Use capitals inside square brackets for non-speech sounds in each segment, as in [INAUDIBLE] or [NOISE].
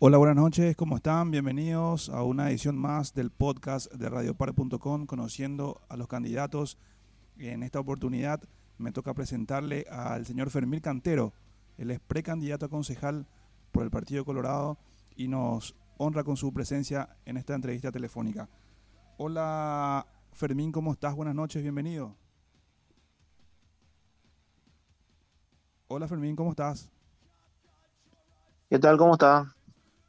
Hola, buenas noches, ¿cómo están? Bienvenidos a una edición más del podcast de radiopar.com, conociendo a los candidatos. En esta oportunidad me toca presentarle al señor Fermín Cantero, él es precandidato a concejal por el Partido Colorado y nos honra con su presencia en esta entrevista telefónica. Hola, Fermín, ¿cómo estás? Buenas noches, bienvenido. Hola, Fermín, ¿cómo estás? ¿Qué tal? ¿Cómo estás?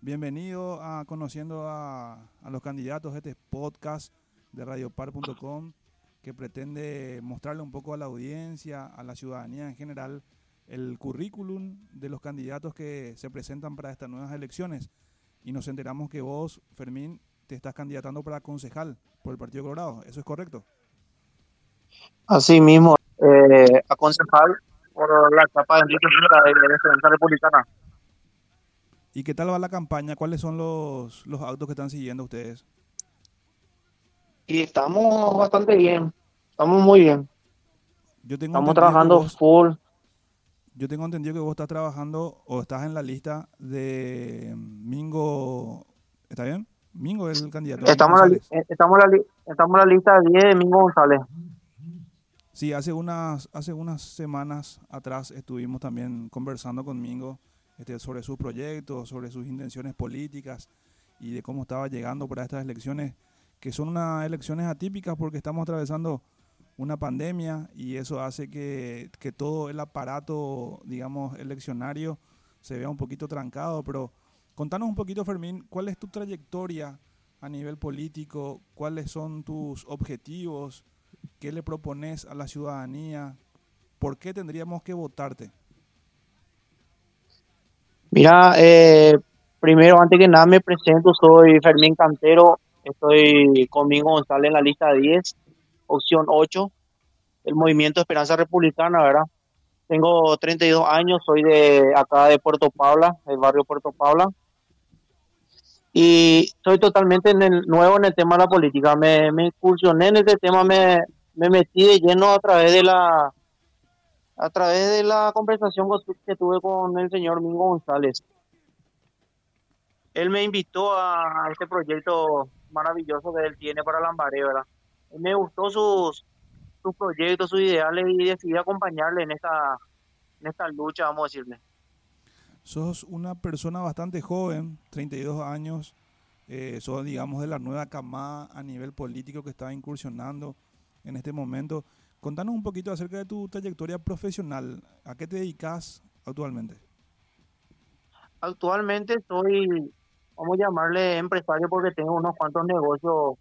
Bienvenido a Conociendo a, a los Candidatos, este podcast de radiopar.com que pretende mostrarle un poco a la audiencia, a la ciudadanía en general, el currículum de los candidatos que se presentan para estas nuevas elecciones. Y nos enteramos que vos, Fermín, te estás candidatando para concejal por el Partido Colorado. ¿Eso es correcto? Así mismo, eh, a concejal por la etapa de Enrique de la Defensa Republicana. ¿Y qué tal va la campaña? ¿Cuáles son los, los actos que están siguiendo ustedes? Y estamos bastante bien, estamos muy bien. Yo tengo estamos trabajando vos- full. Yo tengo entendido que vos estás trabajando o estás en la lista de Mingo. ¿Está bien? Mingo es el candidato. Estamos, en la, eh, estamos, la, estamos en la lista de 10 de Mingo González. Sí, hace unas, hace unas semanas atrás estuvimos también conversando con Mingo este, sobre sus proyectos, sobre sus intenciones políticas y de cómo estaba llegando para estas elecciones, que son unas elecciones atípicas porque estamos atravesando una pandemia y eso hace que, que todo el aparato, digamos, eleccionario se vea un poquito trancado, pero contanos un poquito, Fermín, ¿cuál es tu trayectoria a nivel político? ¿Cuáles son tus objetivos? ¿Qué le propones a la ciudadanía? ¿Por qué tendríamos que votarte? Mira, eh, primero, antes que nada, me presento. Soy Fermín Cantero. Estoy con Mingo González en la lista de 10, opción 8, el Movimiento Esperanza Republicana, ¿verdad? Tengo 32 años, soy de acá de Puerto Paula, el barrio Puerto Paula. Y soy totalmente nuevo en el tema de la política. Me, me incursioné en este tema, me, me metí de lleno a través de la a través de la conversación que tuve con el señor Mingo González. Él me invitó a este proyecto maravilloso que él tiene para Lambaré, ¿verdad? Me gustó sus, sus proyectos, sus ideales y decidí acompañarle en esta, en esta lucha, vamos a decirle. Sos una persona bastante joven, 32 años, eh, sos, digamos, de la nueva camada a nivel político que está incursionando en este momento. Contanos un poquito acerca de tu trayectoria profesional. ¿A qué te dedicas actualmente? Actualmente soy, vamos a llamarle empresario porque tengo unos cuantos negocios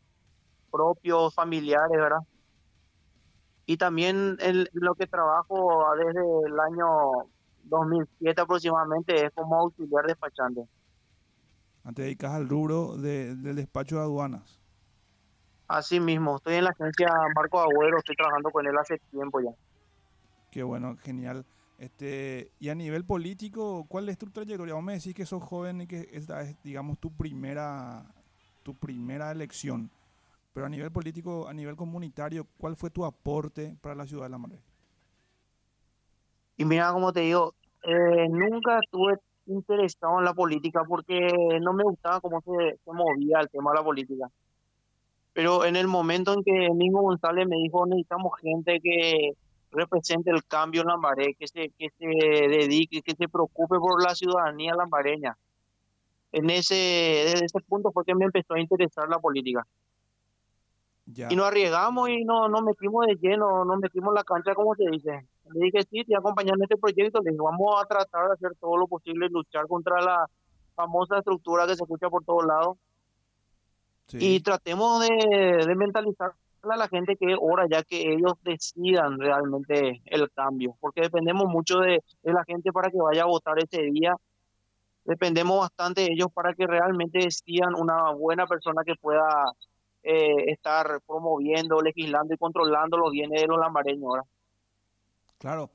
propios, familiares, ¿verdad? Y también el- lo que trabajo desde el año 2007 aproximadamente es como auxiliar despachante. Ah, Te dedicas al rubro de- del despacho de aduanas. Así mismo, estoy en la agencia Marco Agüero, estoy trabajando con él hace tiempo ya. Qué bueno, genial. Este, y a nivel político, ¿cuál es tu trayectoria? Vos me decís que sos joven y que esta es, digamos, tu primera, tu primera elección. Pero a nivel político, a nivel comunitario, ¿cuál fue tu aporte para la ciudad de La Maré? Y mira, como te digo, eh, nunca estuve interesado en la política porque no me gustaba cómo se, se movía el tema de la política. Pero en el momento en que Mingo González me dijo, necesitamos gente que represente el cambio en Lambaré, que se, que se dedique, que se preocupe por la ciudadanía lambareña. En ese, desde ese punto fue que me empezó a interesar la política. Ya, Y nos arriesgamos y no, nos metimos de lleno, nos metimos en la cancha, como se dice. Le dije, sí, te acompañar en este proyecto. Le dije, vamos a tratar de hacer todo lo posible, luchar contra la famosa estructura que se escucha por todos lados. Sí, Y tratemos de, de mentalizar a la gente que es hora ya que ellos decidan realmente el cambio. Porque dependemos mucho de, de la gente para que vaya a votar ese día. Dependemos bastante de ellos para que realmente decidan una buena persona que pueda eh, estar promoviendo, legislando y controlando los bienes de los lambareños. ¿verdad? claro.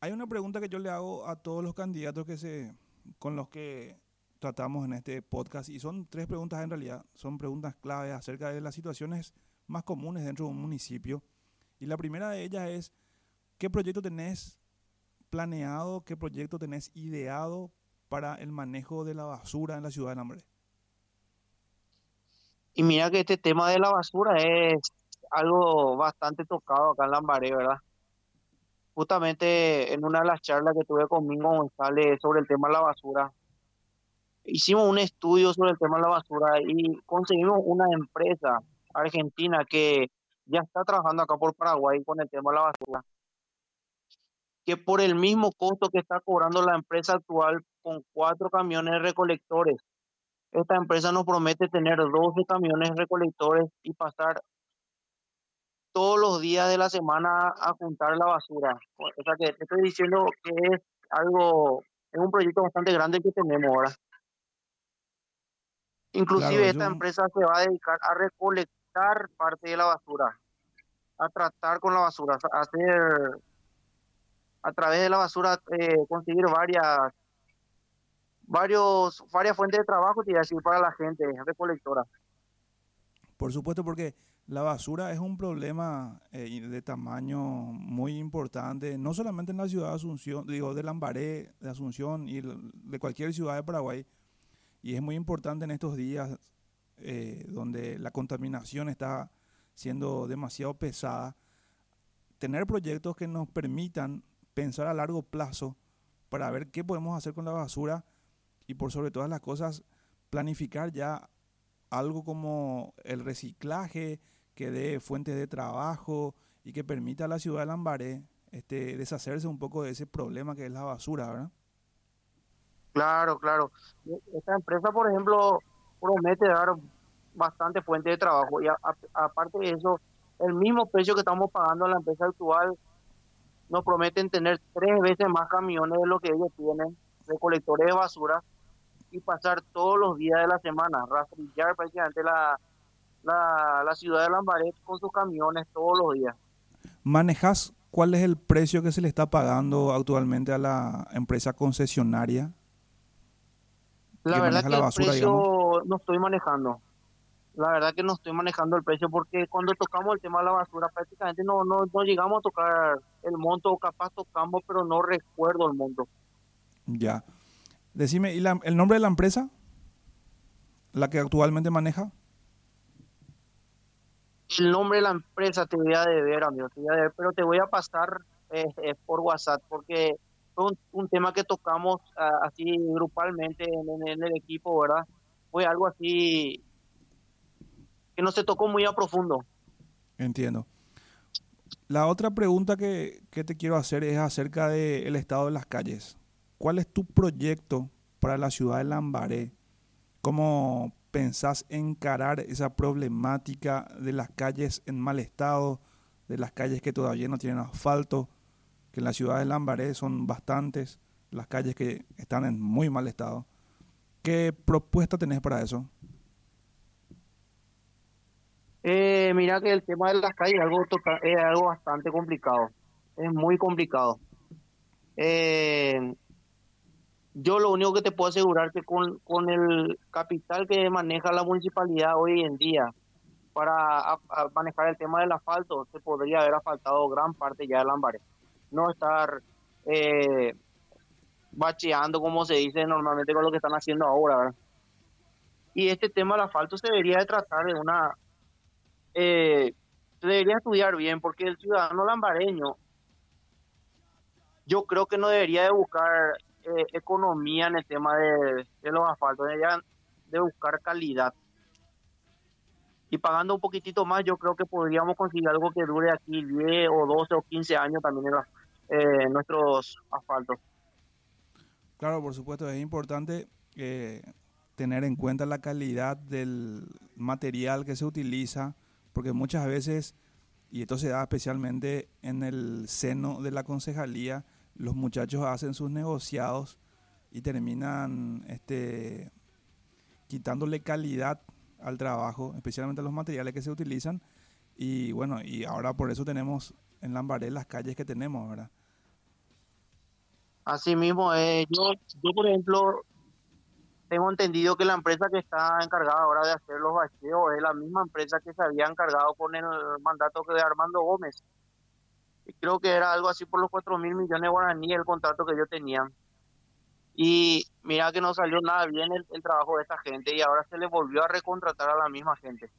Hay una pregunta que yo le hago a todos los candidatos que se, con los que tratamos en este podcast y son tres preguntas en realidad, son preguntas claves acerca de las situaciones más comunes dentro de un municipio. Y la primera de ellas es, ¿qué proyecto tenés planeado, qué proyecto tenés ideado para el manejo de la basura en la ciudad de Lambaré? Y mira que este tema de la basura es algo bastante tocado acá en Lambaré, ¿verdad? Justamente en una de las charlas que tuve conmigo González sobre el tema de la basura, hicimos un estudio sobre el tema de la basura y conseguimos una empresa argentina que ya está trabajando acá por Paraguay con el tema de la basura, que por el mismo costo que está cobrando la empresa actual con cuatro camiones recolectores, esta empresa nos promete tener 12 camiones recolectores y pasar todos los días de la semana a juntar la basura. O sea que te estoy diciendo que es algo, es un proyecto bastante grande que tenemos ahora. Inclusive esta empresa se va a dedicar a recolectar parte de la basura, a tratar con la basura, a hacer a través de la basura eh, conseguir varias varios varias fuentes de trabajo y decir para la gente recolectora. Por supuesto, porque la basura es un problema eh, de tamaño muy importante, no solamente en la ciudad de Asunción, digo, de Lambaré, de Asunción y de cualquier ciudad de Paraguay. Y es muy importante en estos días eh, donde la contaminación está siendo demasiado pesada, tener proyectos que nos permitan pensar a largo plazo para ver qué podemos hacer con la basura y por sobre todas las cosas planificar ya algo como el reciclaje que dé fuentes de trabajo y que permita a la ciudad de Lambaré este, deshacerse un poco de ese problema que es la basura, ¿verdad? Claro, claro. Esta empresa, por ejemplo, promete dar bastante fuente de trabajo y aparte de eso, el mismo precio que estamos pagando a la empresa actual nos prometen tener tres veces más camiones de lo que ellos tienen, recolectores de basura y pasar todos los días de la semana, rastrillar prácticamente la, la, la ciudad de Lambaret con sus camiones todos los días. ¿Manejas cuál es el precio que se le está pagando actualmente a la empresa concesionaria la verdad que el precio no estoy manejando. La verdad que no estoy manejando el precio porque cuando tocamos el tema de la basura prácticamente no, no, no llegamos a tocar el monto o capaz tocamos pero no recuerdo el monto. Ya. Decime, ¿y el nombre de la empresa? ¿La que actualmente maneja? El nombre de la empresa te voy a deber, amigo, te voy a deber, pero te voy a pasar eh, eh, por WhatsApp porque fue un, tema que tocamos ah, así grupalmente en, el equipo, ¿verdad? Fue algo así que no se tocó muy a profundo. Entiendo. La otra pregunta que, te quiero hacer es acerca del estado de las calles. ¿Cuál es tu proyecto para la ciudad de Lambaré? ¿Cómo pensás encarar esa problemática de las calles en mal estado, de las calles que todavía no tienen asfalto? Que en la ciudad de Lambaré son bastantes las calles que están en muy mal estado. ¿Qué propuesta tenés para eso? Eh, mira que el tema de las calles es algo, es algo bastante complicado. Es muy complicado. Eh, yo lo único que te puedo asegurar que con, con el capital que maneja la municipalidad hoy en día para manejar el tema del asfalto, se podría haber asfaltado gran parte ya de Lambaré no estar eh, bacheando, como se dice normalmente con lo que están haciendo ahora. Y este tema del asfalto se debería de tratar de una... Eh, se debería estudiar bien, porque el ciudadano lambareño, yo creo que no debería de buscar eh, economía en el tema de, de los asfaltos, debería de buscar calidad y pagando un poquitito más, yo creo que podríamos conseguir algo que dure aquí 10 o 12 o 15 años también en, eh, nuestros asfaltos. Claro, por supuesto, es importante eh, tener en cuenta la calidad del material que se utiliza, porque muchas veces, y esto se da especialmente en el seno de la concejalía, los muchachos hacen sus negociados y terminan este, quitándole calidad al trabajo, especialmente los materiales que se utilizan. Y bueno, y ahora por eso tenemos en Lambaré las calles que tenemos, ¿verdad? Así mismo, eh, yo, yo por ejemplo, tengo entendido que la empresa que está encargada ahora de hacer los bacheos es la misma empresa que se había encargado con el mandato de Armando Gómez. Y creo que era algo así por los 4 mil millones de guaraníes el contrato que yo tenía. Y mira que no salió nada bien el, trabajo de esta gente y ahora se le volvió a recontratar a la misma gente.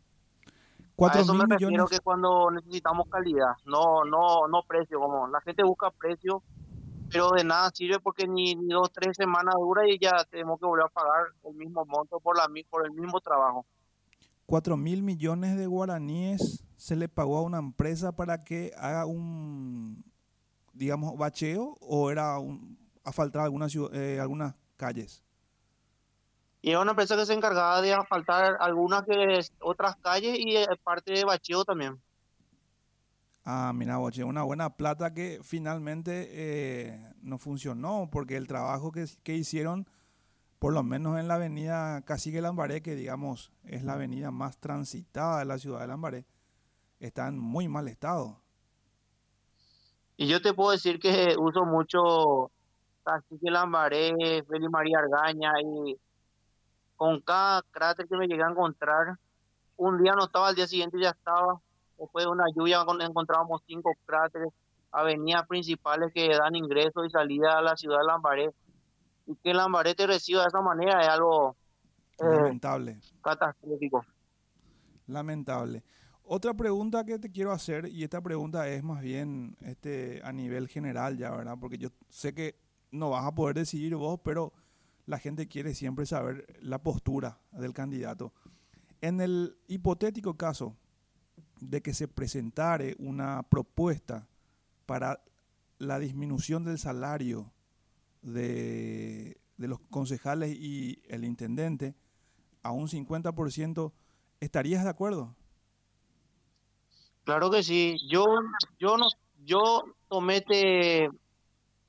a eso me refiero que cuando necesitamos calidad, no, no, no precio, como la gente busca precio, pero de nada sirve porque ni, ni dos, tres semanas dura y ya tenemos que volver a pagar el mismo monto por, la, por el mismo trabajo. 4 mil millones de guaraníes se le pagó a una empresa para que haga un, digamos, bacheo o era un, asfaltar algunas, eh, algunas calles? Y era una empresa que se encargaba de asfaltar algunas que otras calles y eh, parte de bacheo también. Ah, mira, Boche, una buena plata que finalmente eh, no funcionó porque el trabajo que, que hicieron por lo menos en la avenida Cacique Lambaré, que digamos es la avenida más transitada de la ciudad de Lambaré, está en muy mal estado. Y yo te puedo decir que uso mucho Cacique Lambaré, Feliz María Argaña, y con cada cráter que me llegué a encontrar, un día no estaba, al día siguiente ya estaba. Después de una lluvia encontrábamos cinco cráteres, avenidas principales que dan ingreso y salida a la ciudad de Lambaré y que Lambaré te reciba de esa manera es algo eh, lamentable. Catastrófico. Lamentable. Otra pregunta que te quiero hacer, y esta pregunta es más bien este, a nivel general ya, ¿verdad? Porque yo sé que no vas a poder decidir vos, pero la gente quiere siempre saber la postura del candidato. En el hipotético caso de que se presentare una propuesta para la disminución del salario de, los concejales y el intendente a un 50%, ¿estarías de acuerdo? Claro que sí. Yo, yo no, yo tomé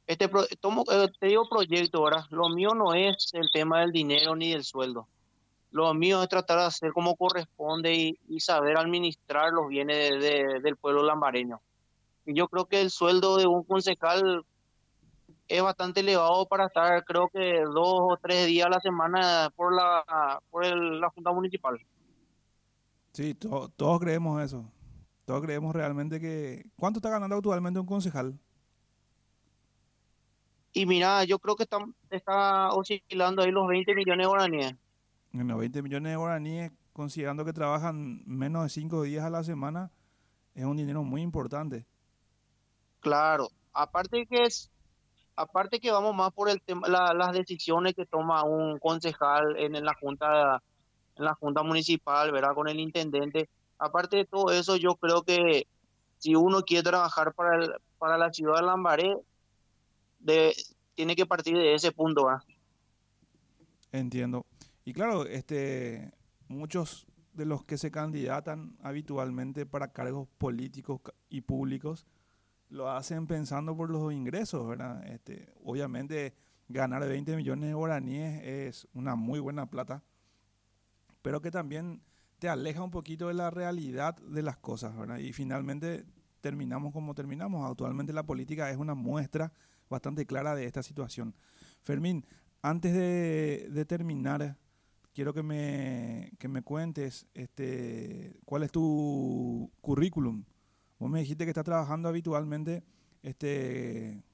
este tomo, eh, te digo proyecto, ahora Lo mío no es el tema del dinero ni del sueldo. Lo mío es tratar de hacer como corresponde y, saber administrar los bienes del pueblo lambareño. Y yo creo que el sueldo de un concejal es bastante elevado para estar creo que dos o tres días a la semana por la por la junta municipal sí todos creemos eso todos creemos realmente que cuánto está ganando actualmente un concejal y mira yo creo que está, está oscilando ahí los 20 millones de guaraníes bueno 20 millones de guaraníes considerando que trabajan menos de cinco días a la semana es un dinero muy importante claro aparte que es aparte que vamos más por el tema, las decisiones que toma un concejal en, la junta en la junta municipal, ¿verdad? Con el intendente. Aparte de todo eso, yo creo que si uno quiere trabajar para, para la ciudad de Lambaré, de, tiene que partir de ese punto, ¿verdad? Entiendo. Y claro, este, muchos de los que se candidatan habitualmente para cargos políticos y públicos lo hacen pensando por los ingresos, ¿verdad? Este, obviamente ganar 20 millones de guaraníes es una muy buena plata, pero que también te aleja un poquito de la realidad de las cosas, ¿verdad? Y finalmente terminamos como terminamos. Actualmente la política es una muestra bastante clara de esta situación. Fermín, antes de, terminar, quiero que me, que me cuentes este, cuál es tu currículum Vos me dijiste que estás trabajando habitualmente este,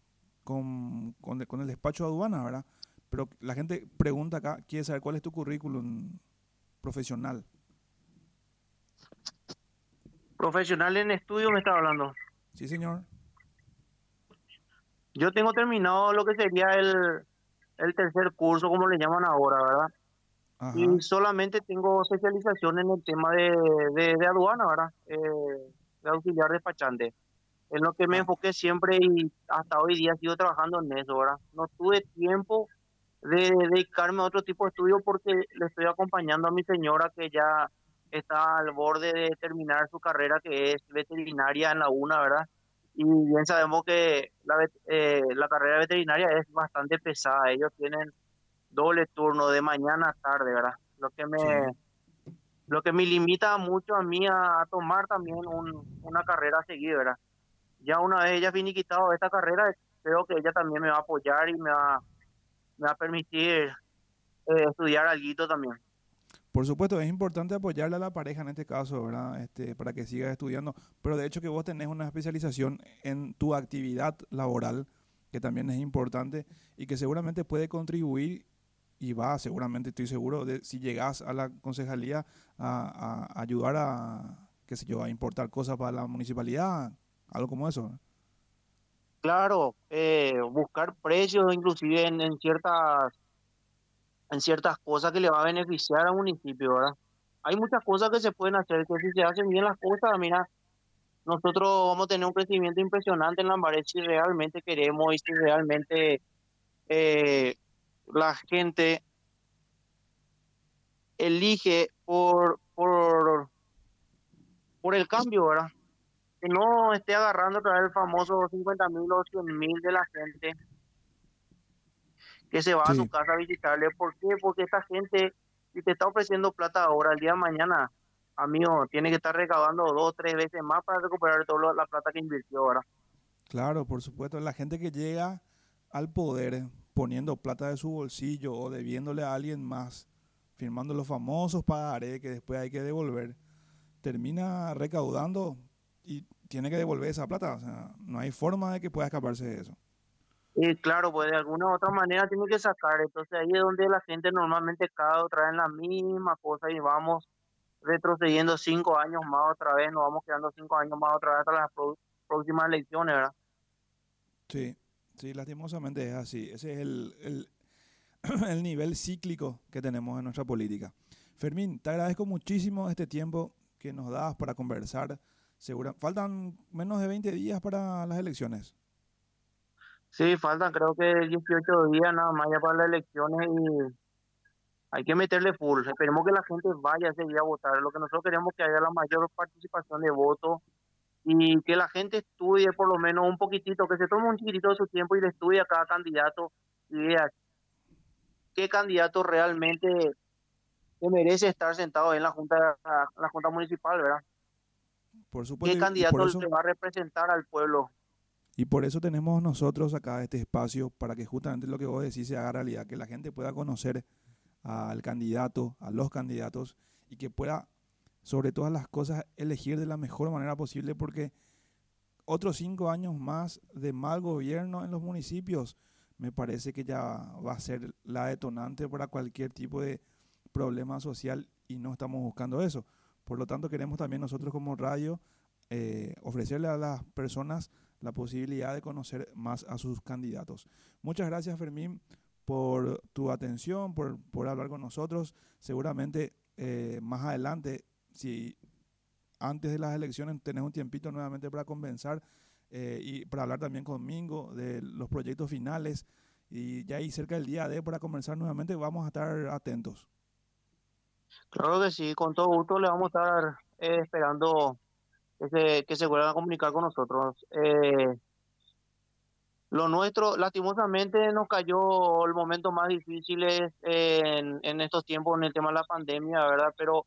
con, con, el despacho de aduana, ¿verdad? Pero la gente pregunta acá, quiere saber cuál es tu currículum profesional. Profesional en estudio me está hablando. Sí, señor. Yo tengo terminado lo que sería el, el tercer curso, como le llaman ahora, ¿verdad? Y solamente tengo especialización en el tema de, de, de aduana, ¿verdad? Eh, de auxiliar despachante. En lo que me ah. enfoqué siempre y hasta hoy día sigo trabajando en eso, ¿verdad? No tuve tiempo de dedicarme a otro tipo de estudio porque le estoy acompañando a mi señora que ya está al borde de terminar su carrera que es veterinaria en la UNA, ¿verdad? Y bien sabemos que la, eh, la carrera veterinaria es bastante pesada. Ellos tienen doble turno de mañana a tarde, ¿verdad? Lo que me, lo que me limita mucho a mí a, tomar también una carrera seguida, ¿verdad? Ya una vez ella finiquitado esta carrera, creo que ella también me va a apoyar y me va, me va a permitir eh, estudiar algo también. Por supuesto, es importante apoyarle a la pareja en este caso, ¿verdad? Este, para que siga estudiando. Pero de hecho que vos tenés una especialización en tu actividad laboral, que también es importante y que seguramente puede contribuir y va, seguramente estoy seguro, de si llegas a la concejalía a, ayudar a, qué sé yo, a importar cosas para la municipalidad, algo como eso. Claro, eh, buscar precios inclusive en, ciertas en ciertas cosas que le va a beneficiar al municipio, ¿verdad? Hay muchas cosas que se pueden hacer, que si se hacen bien las cosas, mira, nosotros vamos a tener un crecimiento impresionante en Lambaret si realmente queremos y si realmente eh, la gente elige por, por, por el cambio, ¿verdad? Que no esté agarrando otra vez el famoso 50 mil o 100 mil de la gente que se va a su casa a visitarle. ¿Por qué? Porque esta gente, si te está ofreciendo plata ahora, el día de mañana, amigo, tiene que estar recaudando dos o tres veces más para recuperar toda la plata que invirtió ahora. Claro, por supuesto. La gente que llega al poder poniendo plata de su bolsillo o debiéndole a alguien más, firmando los famosos pagaré que después hay que devolver, termina recaudando y tiene que devolver esa plata. O sea, no hay forma de que pueda escaparse de eso. Y claro, pues de alguna u otra manera tiene que sacar. Entonces ahí es donde la gente normalmente cae otra vez la misma cosa y vamos retrocediendo cinco años más otra vez, nos vamos quedando cinco años más otra vez hasta las próximas elecciones, ¿verdad? Sí, sí, lastimosamente es así. Ese es el, [CLEARS THROAT] el, nivel cíclico que tenemos en nuestra política. Fermín, te agradezco muchísimo este tiempo que nos das para conversar. Faltan menos de 20 días para las elecciones. Sí, faltan creo que 18 días nada más ya para las elecciones y hay que meterle full. Esperemos que la gente vaya ese día a votar. Lo que nosotros queremos es que haya la mayor participación de votos y que la gente estudie por lo menos un poquitito, que se tome un chiquitito de su tiempo y le estudie a cada candidato y vea qué candidato realmente merece estar sentado en la junta la junta municipal, ¿verdad? Por supuesto. ¿Qué candidato le va a representar al pueblo? Y por eso tenemos nosotros acá este espacio para que justamente lo que vos decís se haga realidad, que la gente pueda conocer al candidato, a los candidatos y que pueda, sobre todas las cosas, elegir de la mejor manera posible porque otros cinco años más de mal gobierno en los municipios me parece que ya va a ser la detonante para cualquier tipo de problema social y no estamos buscando eso. Por lo tanto, queremos también nosotros como radio eh, ofrecerle a las personas la posibilidad de conocer más a sus candidatos. Muchas gracias, Fermín, por tu atención, por, por hablar con nosotros. Seguramente eh, más adelante, si antes de las elecciones tenés un tiempito nuevamente para convencer eh, y para hablar también conmigo de los proyectos finales y ya ahí cerca del día de para conversar nuevamente vamos a estar atentos. Claro que sí, con todo gusto le vamos a estar eh, esperando que se, que vuelvan a comunicar con nosotros. Eh, lo nuestro, lastimosamente, nos cayó el momento más difícil en, en estos tiempos en el tema de la pandemia, ¿verdad? Pero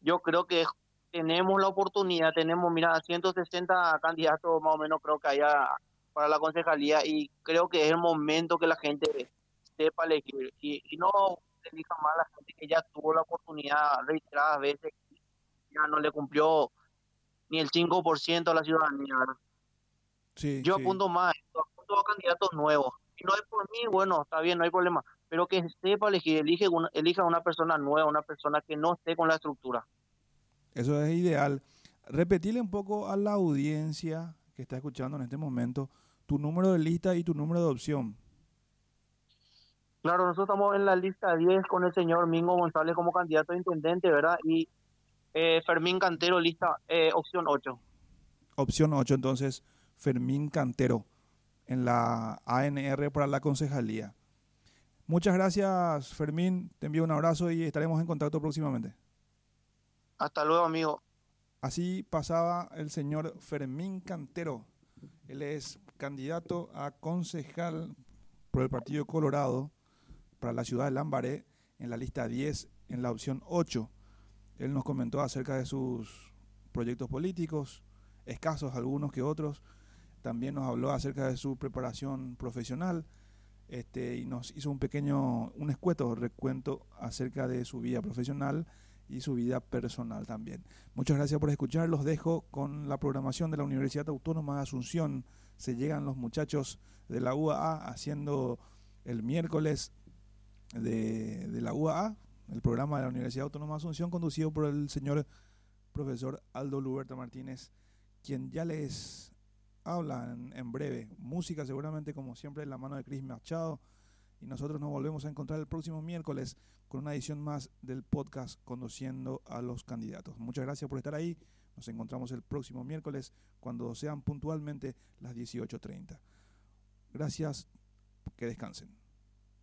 yo creo que tenemos la oportunidad, tenemos, mira, 160 candidatos más o menos creo que haya para la concejalía y creo que es el momento que la gente sepa elegir y, y no elija más a la gente que ya tuvo la oportunidad reiteradas veces ya no le cumplió ni el 5% a la ciudadanía, ¿verdad? Sí, yo apunto más, todos candidatos nuevos. Si no es por mí, bueno, está bien, no hay problema. Pero que sepa elegir, elige una, elija una persona nueva, una persona que no esté con la estructura. Eso es ideal. Repetirle un poco a la audiencia que está escuchando en este momento tu número de lista y tu número de opción. Claro, nosotros estamos en la lista 10 con el señor Mingo González como candidato a intendente, ¿verdad? Y eh, Fermín Cantero, lista eh, opción 8. Opción 8, entonces, Fermín Cantero en la ANR para la concejalía. Muchas gracias, Fermín. Te envío un abrazo y estaremos en contacto próximamente. Hasta luego, amigo. Así pasaba el señor Fermín Cantero. Él es candidato a concejal por el Partido Colorado para la ciudad de Lambaré en la lista 10, en la opción 8. Él nos comentó acerca de sus proyectos políticos, escasos algunos que otros, también nos habló acerca de su preparación profesional este, y nos hizo un pequeño, un escueto recuento acerca de su vida profesional y su vida personal también. Muchas gracias por escuchar. Los dejo con la programación de la Universidad Autónoma de Asunción, se llegan los muchachos de la UAA haciendo el miércoles de, de la UAA, el programa de la Universidad Autónoma de Asunción, conducido por el señor profesor Aldo Luberto Martínez, quien ya les habla en, breve. Música seguramente como siempre en la mano de Cris Machado. Y nosotros nos volvemos a encontrar el próximo miércoles con una edición más del podcast Conociendo a los Candidatos. Muchas gracias por estar ahí. Nos encontramos el próximo miércoles cuando sean puntualmente las 18.30. Gracias, que descansen.